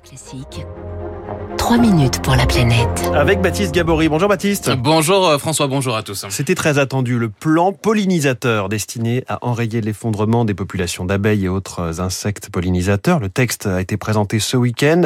Classique. 3 minutes pour la planète. Avec Baptiste Gabory. Bonjour Baptiste. Bonjour euh, François, bonjour à tous. C'était très attendu, le plan pollinisateur destiné à enrayer l'effondrement des populations d'abeilles et autres insectes pollinisateurs. Le texte a été présenté ce week-end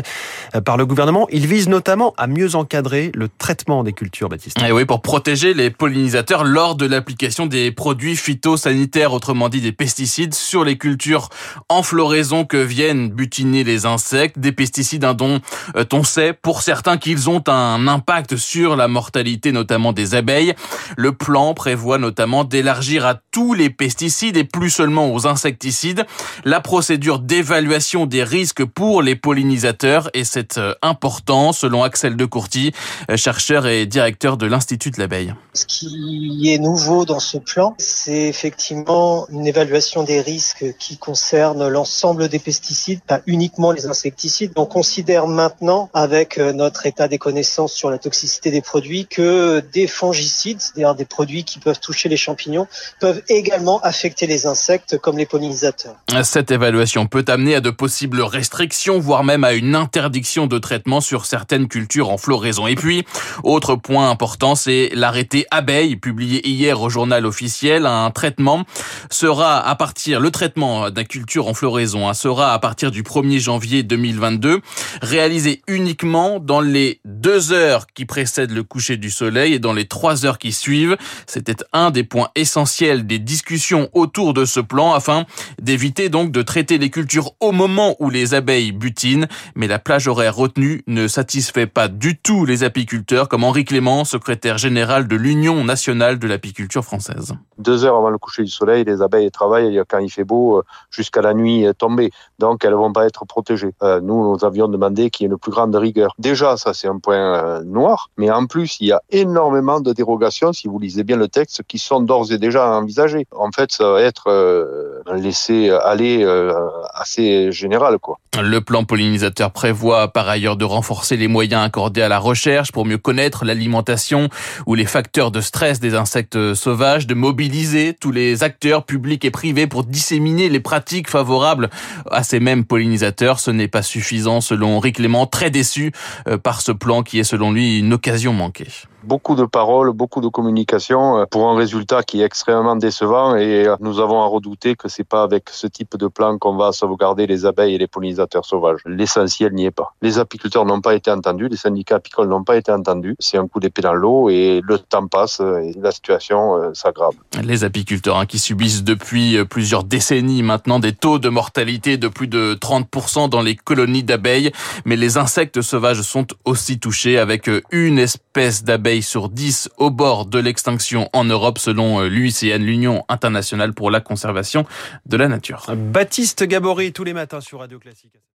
euh, par le gouvernement. Il vise notamment à mieux encadrer le traitement des cultures, Baptiste. Et oui, pour protéger les pollinisateurs lors de l'application des produits phytosanitaires, autrement dit des pesticides, sur les cultures en floraison que viennent butiner les insectes. Des pesticides dont euh, on sait pour certains qu'ils ont un impact sur la mortalité notamment des abeilles. Le plan prévoit notamment d'élargir à tous les pesticides et plus seulement aux insecticides la procédure d'évaluation des risques pour les pollinisateurs et c'est euh, important selon Axel de Courty, euh, chercheur et directeur de l'Institut de l'abeille. Ce qui est nouveau dans ce plan, c'est effectivement une évaluation des risques qui concerne l'ensemble des pesticides, pas uniquement les insecticides. On considère maintenant avec euh, notre état des connaissances sur la toxicité des produits que des fongicides, c'est-à-dire des produits qui peuvent toucher les champignons, peuvent également affecter les insectes comme les pollinisateurs. Cette évaluation peut amener à de possibles restrictions, voire même à une interdiction de traitement sur certaines cultures en floraison. Et puis, autre point important, c'est l'arrêté abeille publié hier au journal officiel. Un traitement sera à partir, le traitement d'un culture en floraison hein, sera à partir du 1er janvier 2022 réalisé uniquement dans les deux heures qui précèdent le coucher du soleil et dans les trois heures qui suivent. C'était un des points essentiels des discussions autour de ce plan afin d'éviter donc de traiter les cultures au moment où les abeilles butinent. Mais la plage horaire retenue ne satisfait pas du tout les apiculteurs comme Henri Clément, secrétaire général de l'Union nationale de l'apiculture française. Deux heures avant le coucher du soleil, les abeilles travaillent quand il fait beau jusqu'à la nuit tombée. Donc elles vont pas être protégées. Euh, nous, nous avions demandé qu'il y ait une plus grande rigueur. Déjà, ça c'est un point euh, noir, mais en plus, il y a énormément de dérogations, si vous lisez bien le texte, qui sont d'ores et déjà envisagées. En fait, ça va être euh, laissé aller euh, assez général. Le plan pollinisateur prévoit par ailleurs de renforcer les moyens accordés à la recherche pour mieux connaître l'alimentation ou les facteurs de stress des insectes sauvages, de mobiliser tous les acteurs publics et privés pour disséminer les pratiques favorables à ces mêmes pollinisateurs. Ce n'est pas suffisant selon Rick Clément, très déçu euh, par ce plan qui est selon lui une occasion manquée beaucoup de paroles, beaucoup de communication euh, pour un résultat qui est extrêmement décevant et euh, nous avons à redouter que c'est pas avec ce type de plan qu'on va sauvegarder les abeilles et les pollinisateurs sauvages. L'essentiel n'y est pas. Les apiculteurs n'ont pas été entendus, les syndicats apicoles n'ont pas été entendus. C'est un coup d'épée dans l'eau et le temps passe et la situation s'aggrave. Les apiculteurs hein, qui subissent depuis plusieurs décennies maintenant des taux de mortalité de plus de 30% dans les colonies d'abeilles, mais les insectes sauvages sont aussi touchés avec une espèce sur 10 au bord de l'extinction en Europe selon euh, l'UICN, l'Union internationale pour la conservation de la nature. Baptiste Gabory tous les matins sur Radio Classique.